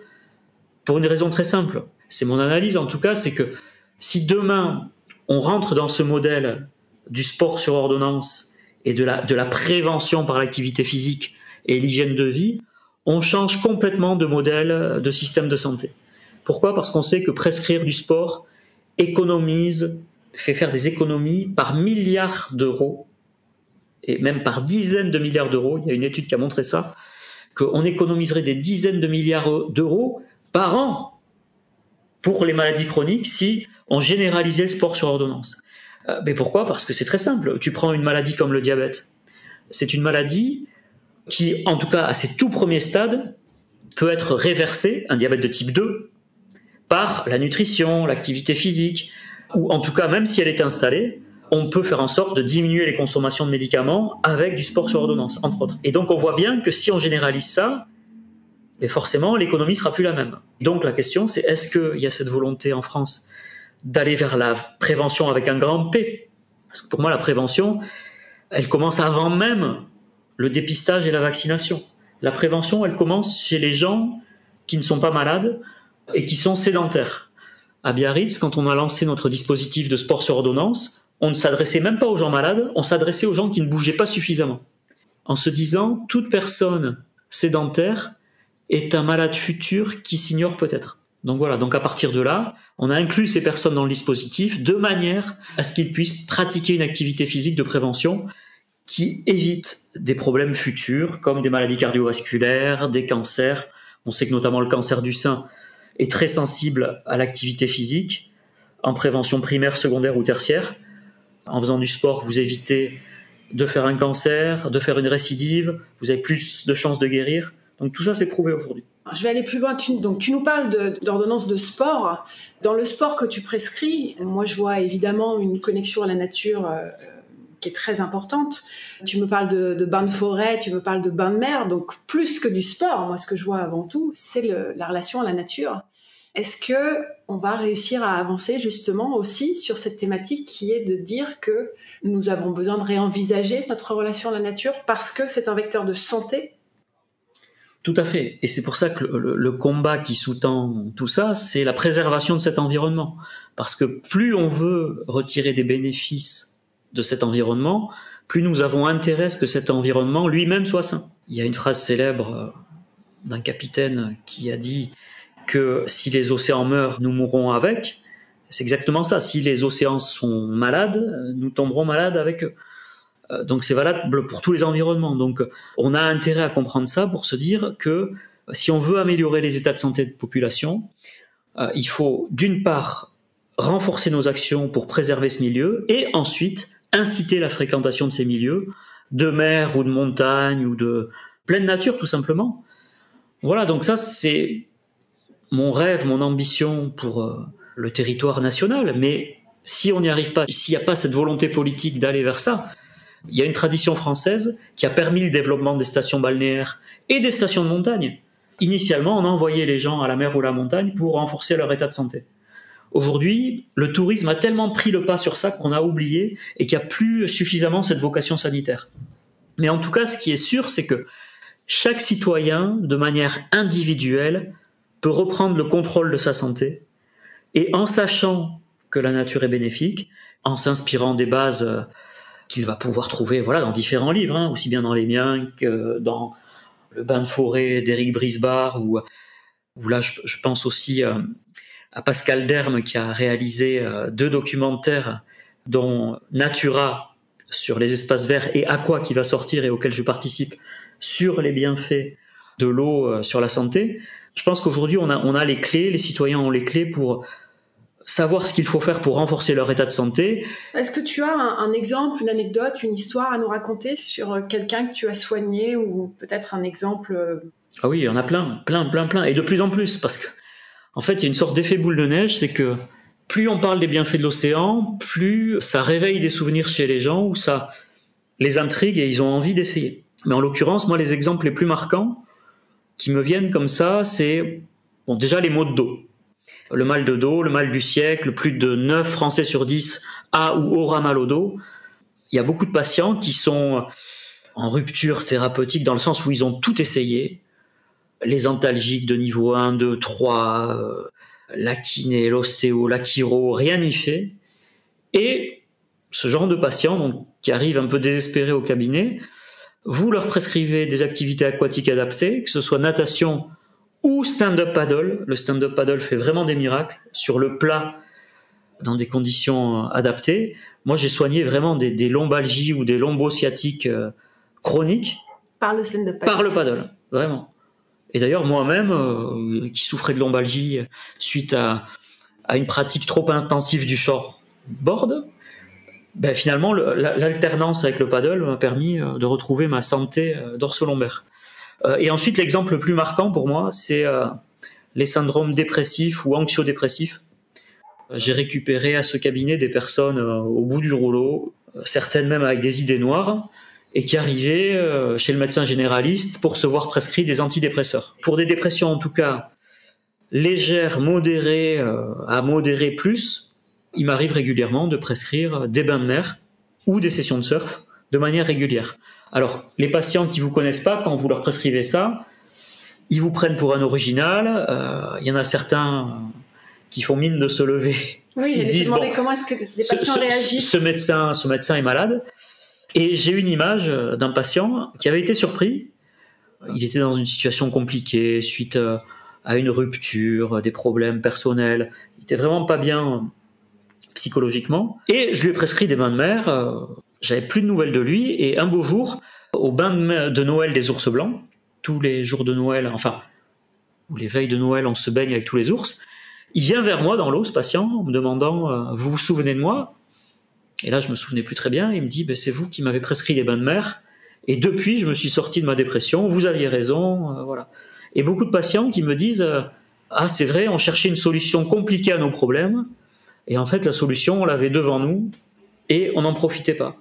pour une raison très simple. C'est mon analyse en tout cas, c'est que si demain on rentre dans ce modèle du sport sur ordonnance et de la, prévention par l'activité physique et l'hygiène de vie, on change complètement de modèle de système de santé. Pourquoi? Parce qu'on sait que prescrire du sport économise, fait faire des économies par milliards d'euros, et même par dizaines de milliards d'euros. Il y a une étude qui a montré ça, qu'on économiserait des dizaines de milliards d'euros par an pour les maladies chroniques si on généralisait le sport sur ordonnance. Euh, mais pourquoi? Parce que c'est très simple. Tu prends une maladie comme le diabète. C'est une maladie qui, en tout cas à ses tout premiers stades, peut être réversée, un diabète de type 2, par la nutrition, l'activité physique, ou en tout cas même si elle est installée, on peut faire en sorte de diminuer les consommations de médicaments avec du sport sur ordonnance, entre autres. Et donc on voit bien que si on généralise ça, mais forcément l'économie sera plus la même. Donc la question c'est est-ce qu'il y a cette volonté en France d'aller vers la prévention avec un grand P? Parce que pour moi la prévention, elle commence avant même le dépistage et la vaccination. La prévention, elle commence chez les gens qui ne sont pas malades et qui sont sédentaires. À Biarritz, quand on a lancé notre dispositif de sport sur ordonnance, on ne s'adressait même pas aux gens malades, on s'adressait aux gens qui ne bougeaient pas suffisamment. En se disant, toute personne sédentaire est un malade futur qui s'ignore peut-être. Donc voilà, donc à partir de là, on a inclus ces personnes dans le dispositif de manière à ce qu'ils puissent pratiquer une activité physique de prévention qui évite des problèmes futurs comme des maladies cardiovasculaires, des cancers, On sait que notamment le cancer du sein est très sensible à l'activité physique, en prévention primaire, secondaire ou tertiaire. En faisant du sport, vous évitez de faire un cancer, de faire une récidive, vous avez plus de chances de guérir. Donc tout ça, c'est prouvé aujourd'hui. Je vais aller plus loin. Tu, donc, tu nous parles d'ordonnance de, sport. Dans le sport que tu prescris, moi, je vois évidemment une connexion à la nature euh, qui est très importante. Tu me parles de, de bain de forêt, tu me parles de bain de mer. Donc, plus que du sport, moi, ce que je vois avant tout, c'est la relation à la nature. Est-ce que on va réussir à avancer justement aussi sur cette thématique qui est de dire que nous avons besoin de réenvisager notre relation à la nature parce que c'est un vecteur de santé tout à fait. Et c'est pour ça que le, combat qui sous-tend tout ça, c'est la préservation de cet environnement. Parce que plus on veut retirer des bénéfices de cet environnement, plus nous avons intérêt à ce que cet environnement lui-même soit sain. Il y a une phrase célèbre euh, d'un capitaine qui a dit que si les océans meurent, nous mourrons avec. C'est exactement ça. Si les océans sont malades, nous tomberons malades avec eux. Euh, donc c'est valable pour tous les environnements. Donc on a intérêt à comprendre ça pour se dire que si on veut améliorer les états de santé de population, euh, il faut d'une part renforcer nos actions pour préserver ce milieu et ensuite inciter la fréquentation de ces milieux, de mer ou de montagne ou de pleine nature tout simplement. Voilà, donc ça c'est mon rêve, mon ambition pour euh, le territoire national. Mais si on n'y arrive pas, s'il n'y a pas cette volonté politique d'aller vers ça, il y a une tradition française qui a permis le développement des stations balnéaires et des stations de montagne. Initialement, on envoyait les gens à la mer ou à la montagne pour renforcer leur état de santé. Aujourd'hui, le tourisme a tellement pris le pas sur ça qu'on a oublié et qu'il n'y a plus suffisamment cette vocation sanitaire. Mais en tout cas, ce qui est sûr, c'est que chaque citoyen, de manière individuelle, peut reprendre le contrôle de sa santé et en sachant que la nature est bénéfique, en s'inspirant des bases qu'il va pouvoir trouver voilà dans différents livres, hein, aussi bien dans les miens que dans le bain de forêt d'Éric Brisbard ou, là je, pense aussi euh, à Pascal Derme qui a réalisé euh, deux documentaires dont Natura sur les espaces verts et Aqua qui va sortir et auquel je participe sur les bienfaits de l'eau euh, sur la santé. Je pense qu'aujourd'hui on a, on a les clés, les citoyens ont les clés pour savoir ce qu'il faut faire pour renforcer leur état de santé. Est-ce que tu as un, exemple, une anecdote, une histoire à nous raconter sur euh, quelqu'un que tu as soigné ou peut-être un exemple euh, Ah oui, il y en a plein, plein, plein, plein, et de plus en plus, parce que en fait, il y a une sorte d'effet boule de neige, c'est que plus on parle des bienfaits de l'océan, plus ça réveille des souvenirs chez les gens, ou ça les intrigue et ils ont envie d'essayer. Mais en l'occurrence, moi, les exemples les plus marquants qui me viennent comme ça, c'est bon, déjà les maux de dos le mal de dos, le mal du siècle, plus de 9 Français sur 10 a ou aura mal au dos. Il y a beaucoup de patients qui sont en rupture thérapeutique dans le sens où ils ont tout essayé. Les antalgiques de niveau 1, 2, 3, la kiné, l'ostéo, la chiro, rien n'y fait. Et ce genre de patients qui arrivent un peu désespérés au cabinet, vous leur prescrivez des activités aquatiques adaptées, que ce soit natation ou stand-up paddle. Le stand-up paddle fait vraiment des miracles sur le plat dans des conditions euh, adaptées. Moi, j'ai soigné vraiment des, lombalgies ou des lombosciatiques euh, chroniques par le stand-up paddle. Par le paddle, vraiment. Et d'ailleurs, moi-même, euh, qui souffrais de lombalgie suite à, à une pratique trop intensive du shortboard, ben finalement, l'alternance avec le paddle m'a permis de retrouver ma santé dorso-lombaire. Euh, et ensuite, l'exemple le plus marquant pour moi, c'est euh, les syndromes dépressifs ou anxio-dépressifs. Euh, j'ai récupéré à ce cabinet des personnes au bout du rouleau, certaines même avec des idées noires, et qui arrivaient chez le médecin généraliste pour se voir prescrit des antidépresseurs. Pour des dépressions en tout cas légères, modérées à modérées plus, il m'arrive régulièrement de prescrire des bains de mer ou des sessions de surf de manière régulière. Alors, les patients qui vous connaissent pas, quand vous leur prescrivez ça, ils vous prennent pour un original. Il euh, y en a certains qui font mine de se lever. Oui, ils se disent comment est-ce que les patients réagissent. Ce médecin, ce médecin est malade. Et j'ai une image d'un patient qui avait été surpris. Il était dans une situation compliquée suite euh, à une rupture, des problèmes personnels. Il était vraiment pas bien psychologiquement. Et je lui ai prescrit des bains de mer. Euh, j'avais plus de nouvelles de lui et un beau jour, au bain de Noël des ours blancs, tous les jours de Noël, enfin où les veilles de Noël, on se baigne avec tous les ours. Il vient vers moi dans l'eau, ce patient, en me demandant euh, Vous vous souvenez de moi? Et là, je me souvenais plus très bien. Il me dit ben, C'est vous qui m'avez prescrit les bains de mer. Et depuis, je me suis sorti de ma dépression. Vous aviez raison. Euh, voilà. Et beaucoup de patients qui me disent Ah, c'est vrai, on cherchait une solution compliquée à nos problèmes. Et en fait, la solution, on l'avait devant nous et on n'en profitait pas.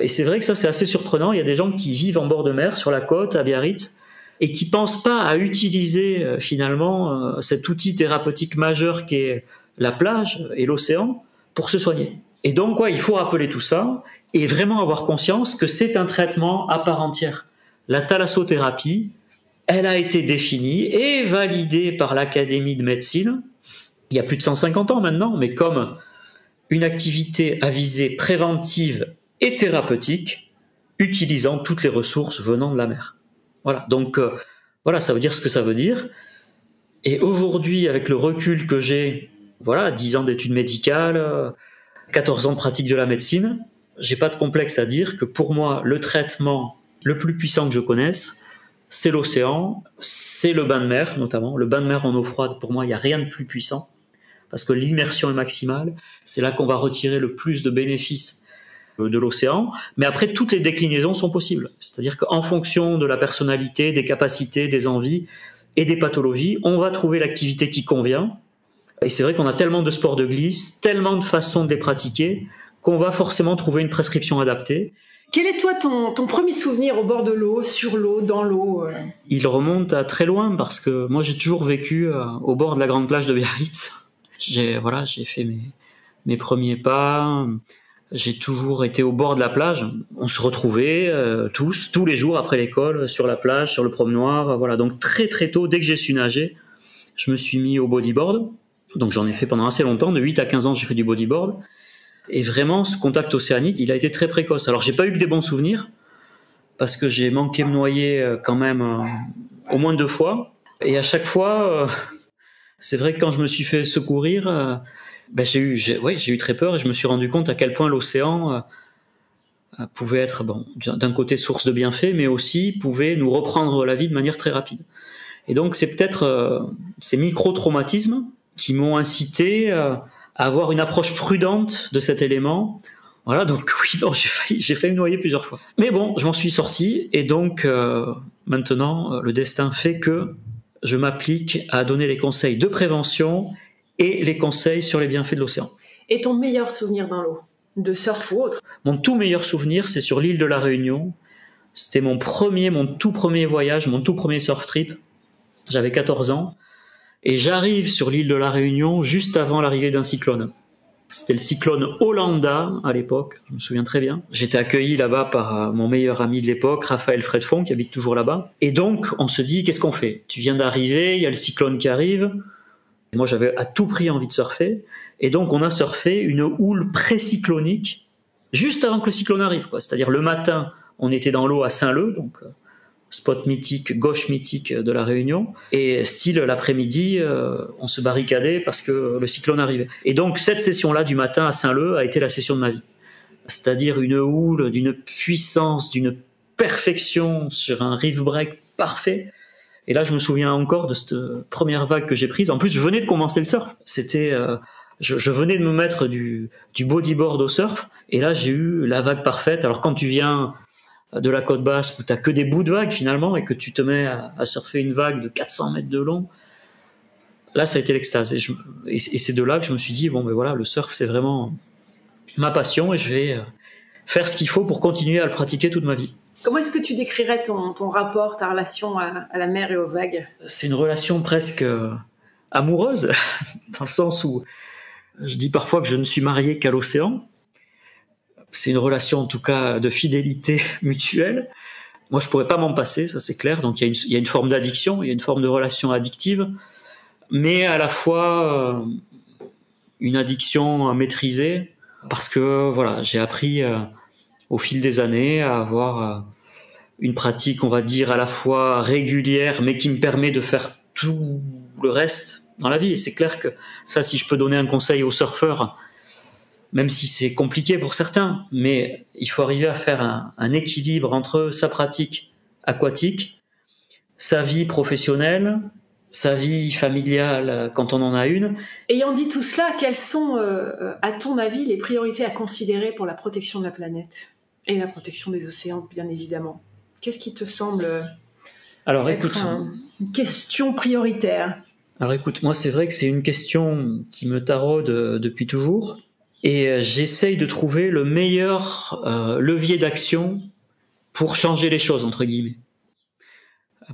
et c'est vrai que ça, c'est assez surprenant. Il y a des gens qui vivent en bord de mer, sur la côte, à Biarritz, et qui pensent pas à utiliser euh, finalement euh, cet outil thérapeutique majeur qui est la plage et l'océan pour se soigner. Et donc, ouais, il faut rappeler tout ça et vraiment avoir conscience que c'est un traitement à part entière. La thalassothérapie, elle a été définie et validée par l'Académie de médecine il y a plus de 150 ans maintenant, mais comme une activité à visée préventive et thérapeutique, utilisant toutes les ressources venant de la mer. Voilà, donc euh, voilà, ça veut dire ce que ça veut dire. Et aujourd'hui, avec le recul que j'ai, voilà, 10 ans d'études médicales, 14 ans de pratique de la médecine, j'ai pas de complexe à dire que pour moi, le traitement le plus puissant que je connaisse, c'est l'océan, c'est le bain de mer notamment. Le bain de mer en eau froide, pour moi, il n'y a rien de plus puissant parce que l'immersion est maximale. C'est là qu'on va retirer le plus de bénéfices de l'océan. Mais après, toutes les déclinaisons sont possibles. C'est-à-dire qu'en fonction de la personnalité, des capacités, des envies et des pathologies, on va trouver l'activité qui convient. Et c'est vrai qu'on a tellement de sports de glisse, tellement de façons de les pratiquer, qu'on va forcément trouver une prescription adaptée. Quel est toi ton, ton premier souvenir au bord de l'eau, sur l'eau, dans l'eau euh? Il remonte à très loin parce que moi j'ai toujours vécu euh, au bord de la grande plage de Biarritz. J'ai voilà, j'ai fait mes, mes premiers pas, j'ai toujours été au bord de la plage. On se retrouvait euh, tous, tous les jours après l'école, sur la plage, sur le promenoir. Voilà. Donc très très tôt, dès que j'ai su nager, je me suis mis au bodyboard. Donc j'en ai fait pendant assez longtemps. De 8 à 15 ans, j'ai fait du bodyboard. Et vraiment, ce contact océanique, il a été très précoce. Alors j'ai pas eu que des bons souvenirs parce que j'ai manqué me noyer euh, quand même euh, au moins deux fois. Et à chaque fois, c'est vrai que quand je me suis fait secourir ben, j'ai eu, j'ai, ouais, j'ai eu très peur et je me suis rendu compte à quel point l'océan euh, euh, pouvait être, bon, d'un côté source de bienfaits, mais aussi pouvait nous reprendre la vie de manière très rapide. Et donc c'est peut-être euh, ces micro-traumatismes qui m'ont incité à avoir une approche prudente de cet élément. Voilà, donc oui, non, j'ai failli, j'ai failli me noyer plusieurs fois. Mais bon, je m'en suis sorti et donc maintenant le destin fait que je m'applique à donner les conseils de prévention et les conseils sur les bienfaits de l'océan. Et ton meilleur souvenir dans l'eau? De surf ou autre? Mon tout meilleur souvenir, c'est sur l'île de la Réunion. C'était mon premier, mon tout premier voyage, mon tout premier surf trip. J'avais 14 ans. Et j'arrive sur l'île de la Réunion juste avant l'arrivée d'un cyclone. C'était le cyclone Hollanda à l'époque, je me souviens très bien. J'étais accueilli là-bas par euh, mon meilleur ami de l'époque, Raphaël Fredfond, qui habite toujours là-bas. Et donc, on se dit, qu'est-ce qu'on fait? Tu viens d'arriver, il y a le cyclone qui arrive, moi, j'avais à tout prix envie de surfer. Et donc, on a surfé une houle pré-cyclonique juste avant que le cyclone arrive. C'est-à-dire, le matin, on était dans l'eau à Saint-Leu, donc euh, spot mythique, gauche mythique de la Réunion. Et style, l'après-midi, euh, on se barricadait parce que le cyclone arrivait. Et donc, cette session-là du matin à Saint-Leu a été la session de ma vie. C'est-à-dire une houle d'une puissance, d'une perfection sur un reef break parfait et là, je me souviens encore de cette première vague que j'ai prise. En plus, je venais de commencer le surf. C'était, euh, je, je, venais de me mettre du, du bodyboard au surf. Et là, j'ai eu la vague parfaite. Alors, quand tu viens de la côte basse où t'as que des bouts de vagues finalement et que tu te mets à, à surfer une vague de 400 mètres de long, là, ça a été l'extase. Et, et c'est de là que je me suis dit bon, ben voilà, le surf, c'est vraiment ma passion et je vais euh, faire ce qu'il faut pour continuer à le pratiquer toute ma vie. Comment est-ce que tu décrirais ton, ton rapport, ta relation à, à, la mer et aux vagues? C'est une relation presque euh, amoureuse, dans le sens où je dis parfois que je ne suis marié qu'à l'océan. C'est une relation en tout cas de fidélité mutuelle. Moi, je pourrais pas m'en passer, ça c'est clair. Donc il y, a une, forme d'addiction, il y a une forme de relation addictive, mais à la fois euh, une addiction maîtrisée, parce que voilà, j'ai appris euh, au fil des années à avoir euh, une pratique, on va dire, à la fois régulière, mais qui me permet de faire tout le reste dans la vie. Et c'est clair que ça, si je peux donner un conseil aux surfeurs, même si c'est compliqué pour certains, mais il faut arriver à faire un, un, équilibre entre sa pratique aquatique, sa vie professionnelle sa vie familiale quand on en a une. Ayant dit tout cela, quelles sont, euh, à ton avis, les priorités à considérer pour la protection de la planète et la protection des océans, bien évidemment? Qu'est-ce qui te semble Alors, être écoute, une question prioritaire? Alors écoute, moi c'est vrai que c'est une question qui me taraude euh, depuis toujours et euh, j'essaye de trouver le meilleur euh, levier d'action pour changer les choses entre guillemets.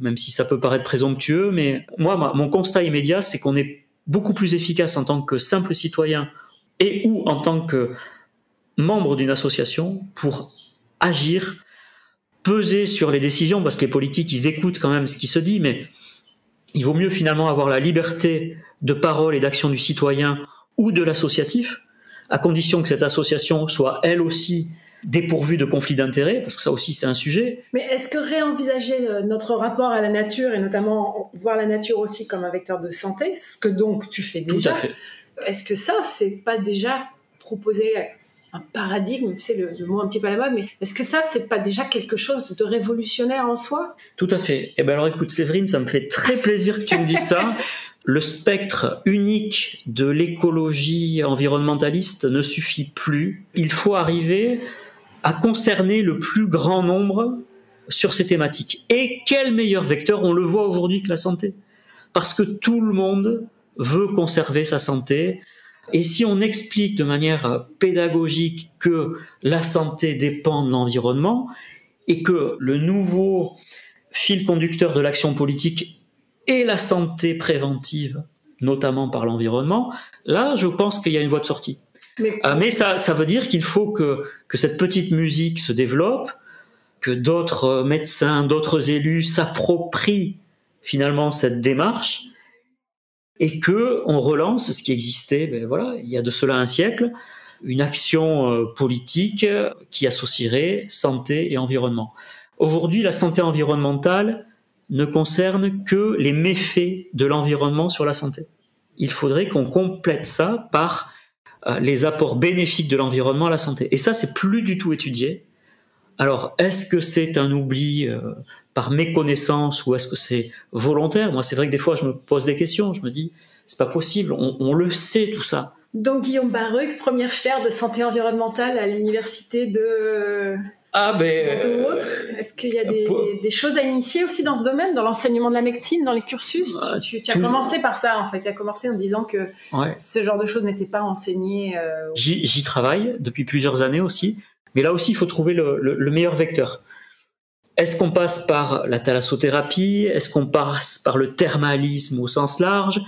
Même si ça peut paraître présomptueux, mais moi mon constat immédiat c'est qu'on est beaucoup plus efficace en tant que simple citoyen et ou en tant que membre d'une association pour agir, peser sur les décisions parce que les politiques ils écoutent quand même ce qui se dit, mais il vaut mieux finalement avoir la liberté de parole et d'action du citoyen ou de l'associatif, à condition que cette association soit elle aussi dépourvue de conflits d'intérêts, parce que ça aussi c'est un sujet. Mais est-ce que réenvisager euh, notre rapport à la nature et notamment voir la nature aussi comme un vecteur de santé, ce que donc tu fais déjà, Tout à fait. est-ce que ça c'est pas déjà proposé un paradigme, tu sais, le, mot un petit peu à la mode, mais est-ce que ça, c'est pas déjà quelque chose de révolutionnaire en soi? Tout à fait. Eh ben alors écoute, Séverine, ça me fait très plaisir que tu me dises ça. Le spectre unique de l'écologie environnementaliste ne suffit plus. Il faut arriver à concerner le plus grand nombre sur ces thématiques. Et quel meilleur vecteur, on le voit aujourd'hui, que la santé Parce que tout le monde veut conserver sa santé, et si on explique de manière pédagogique que la santé dépend de l'environnement et que le nouveau fil conducteur de l'action politique est la santé préventive, notamment par l'environnement, là, je pense qu'il y a une voie de sortie. Mais, euh, Mais ça, ça veut dire qu'il faut que, que cette petite musique se développe, que d'autres médecins, d'autres élus s'approprient finalement cette démarche et que on relance ce qui existait, ben voilà, il y a de cela un siècle, une action euh, politique qui associerait santé et environnement. Aujourd'hui, la santé environnementale ne concerne que les méfaits de l'environnement sur la santé. Il faudrait qu'on complète ça par euh, les apports bénéfiques de l'environnement à la santé. Et ça, c'est plus du tout étudié. Alors, est-ce que c'est un oubli euh, par méconnaissance ou est-ce que c'est volontaire? Moi, c'est vrai que des fois, je me pose des questions. Je me dis, c'est pas possible. On, on, le sait tout ça. Donc, Guillaume Baruch, première chaire de santé environnementale à l'université de. Ah ben. Euh, est-ce qu'il y a des, pour... des, choses à initier aussi dans ce domaine, dans l'enseignement de la médecine, dans les cursus? Tu, tu, as commencé par ça en fait. Tu as commencé en disant que ouais. ce genre de choses n'était pas enseigné. Euh... J'y travaille depuis plusieurs années aussi. Mais là aussi, il faut trouver le, le, le meilleur vecteur. Est-ce qu'on passe par la thalassothérapie? Est-ce qu'on passe par le thermalisme au sens large?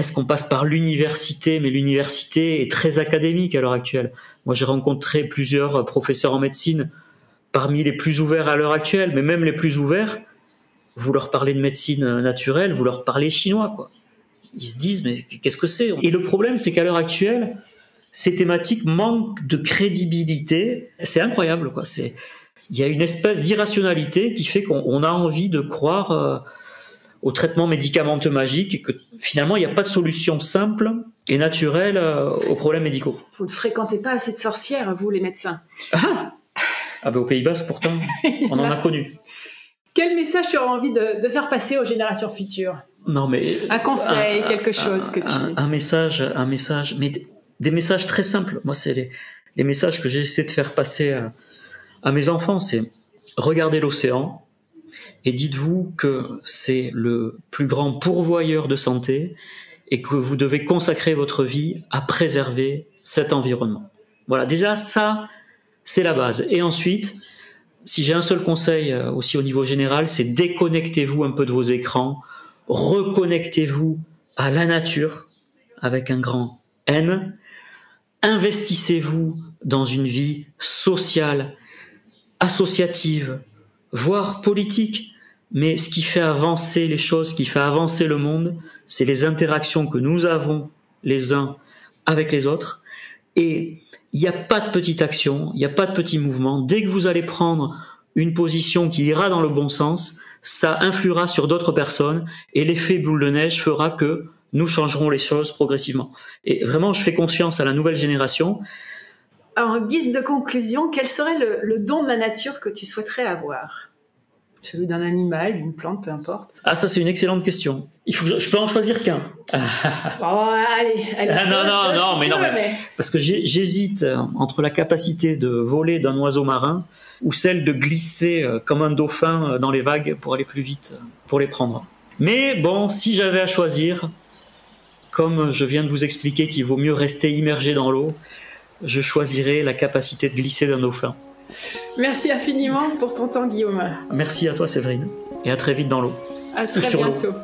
Est-ce qu'on passe par l'université? Mais l'université est très académique à l'heure actuelle. Moi, j'ai rencontré plusieurs professeurs en médecine parmi les plus ouverts à l'heure actuelle, mais même les plus ouverts, vous leur parlez de médecine naturelle, vous leur parlez chinois, quoi. Ils se disent, mais qu'est-ce que c'est? Et le problème, c'est qu'à l'heure actuelle, ces thématiques manquent de crédibilité. C'est incroyable, quoi. C'est, il y a une espèce d'irrationalité qui fait qu'on a envie de croire euh, au traitement médicamenteux magique et que finalement, il n'y a pas de solution simple et naturelle euh, aux problèmes médicaux. Vous ne fréquentez pas assez de sorcières, vous, les médecins? Ah, ah ben, aux Pays-Bas, pourtant, on en a connu. Quel message tu aurais envie de, de faire passer aux générations futures? Non, mais un conseil, un, quelque chose un, que tu. Un, message, un message, mais des messages très simples. Moi, c'est les, les, messages que j'essaie de faire passer à, à mes enfants. C'est regardez l'océan et dites-vous que c'est le plus grand pourvoyeur de santé et que vous devez consacrer votre vie à préserver cet environnement. Voilà, déjà ça, c'est la base. Et ensuite, si j'ai un seul conseil euh, aussi au niveau général, c'est déconnectez-vous un peu de vos écrans, reconnectez-vous à la nature avec un grand N, investissez-vous dans une vie sociale, associative, voire politique. Mais ce qui fait avancer les choses, ce qui fait avancer le monde, c'est les interactions que nous avons les uns avec les autres. Et il n'y a pas de petite action, il n'y a pas de petit mouvement. Dès que vous allez prendre une position qui ira dans le bon sens, ça influera sur d'autres personnes et l'effet boule de neige fera que nous changerons les choses progressivement. Et vraiment, je fais confiance à la nouvelle génération. En guise de conclusion, quel serait le, le don de la nature que tu souhaiterais avoir? Celui d'un animal, d'une plante, peu importe? Ah, ça, c'est une excellente question. Il faut que je, je peux en choisir qu'un. Oh, allez, allez. Ah, non, non, non, mais non, veux, mais- Parce que j'hésite euh, entre la capacité de voler d'un oiseau marin ou celle de glisser euh, comme un dauphin euh, dans les vagues pour aller plus vite, pour les prendre. Mais bon, si j'avais à choisir, comme je viens de vous expliquer qu'il vaut mieux rester immergé dans l'eau, je choisirais la capacité de glisser d'un dauphin. Merci infiniment pour ton temps, Guillaume. Merci à toi, Séverine, et à très vite dans l'eau. À très bientôt.